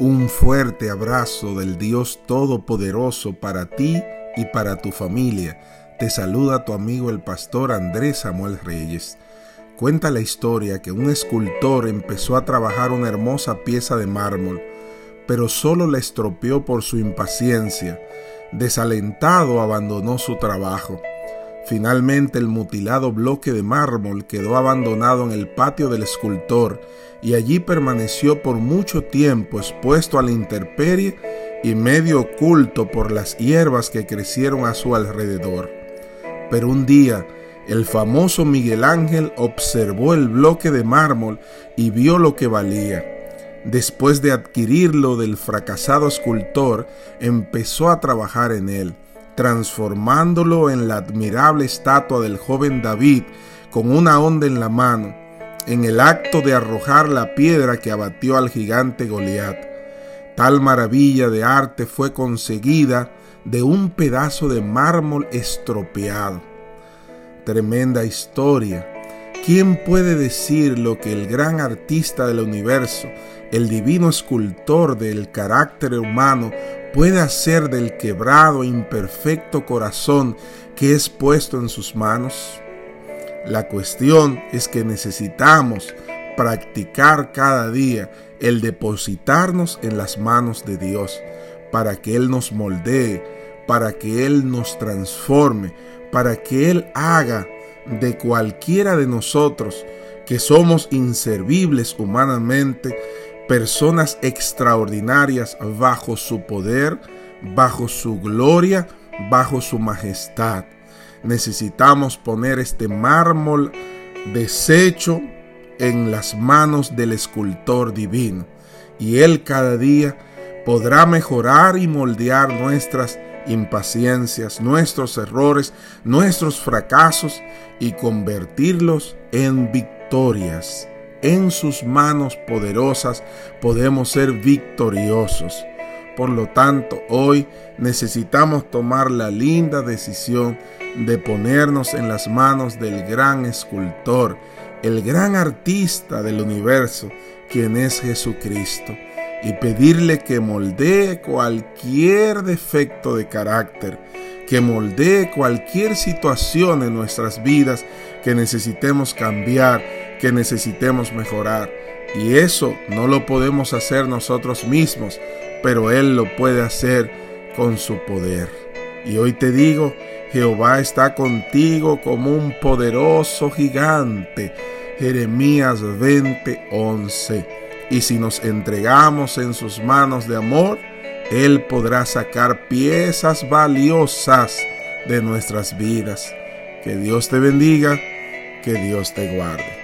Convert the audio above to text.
Un fuerte abrazo del Dios Todopoderoso para ti y para tu familia. Te saluda tu amigo el pastor Andrés Samuel Reyes. Cuenta la historia que un escultor empezó a trabajar una hermosa pieza de mármol, pero solo la estropeó por su impaciencia. Desalentado abandonó su trabajo. Finalmente el mutilado bloque de mármol quedó abandonado en el patio del escultor y allí permaneció por mucho tiempo expuesto a la intemperie y medio oculto por las hierbas que crecieron a su alrededor. Pero un día el famoso Miguel Ángel observó el bloque de mármol y vio lo que valía. Después de adquirirlo del fracasado escultor, empezó a trabajar en él transformándolo en la admirable estatua del joven David con una onda en la mano, en el acto de arrojar la piedra que abatió al gigante Goliat. Tal maravilla de arte fue conseguida de un pedazo de mármol estropeado. Tremenda historia. ¿Quién puede decir lo que el gran artista del universo, el divino escultor del carácter humano, puede hacer del quebrado e imperfecto corazón que es puesto en sus manos? La cuestión es que necesitamos practicar cada día el depositarnos en las manos de Dios para que Él nos moldee, para que Él nos transforme, para que Él haga de cualquiera de nosotros que somos inservibles humanamente, personas extraordinarias bajo su poder, bajo su gloria, bajo su majestad. Necesitamos poner este mármol deshecho en las manos del escultor divino y Él cada día podrá mejorar y moldear nuestras impaciencias, nuestros errores, nuestros fracasos y convertirlos en victorias en sus manos poderosas podemos ser victoriosos. Por lo tanto, hoy necesitamos tomar la linda decisión de ponernos en las manos del gran escultor, el gran artista del universo, quien es Jesucristo, y pedirle que moldee cualquier defecto de carácter, que moldee cualquier situación en nuestras vidas que necesitemos cambiar, que necesitemos mejorar. Y eso no lo podemos hacer nosotros mismos, pero Él lo puede hacer con su poder. Y hoy te digo, Jehová está contigo como un poderoso gigante. Jeremías 20:11. Y si nos entregamos en sus manos de amor, Él podrá sacar piezas valiosas de nuestras vidas. Que Dios te bendiga, que Dios te guarde.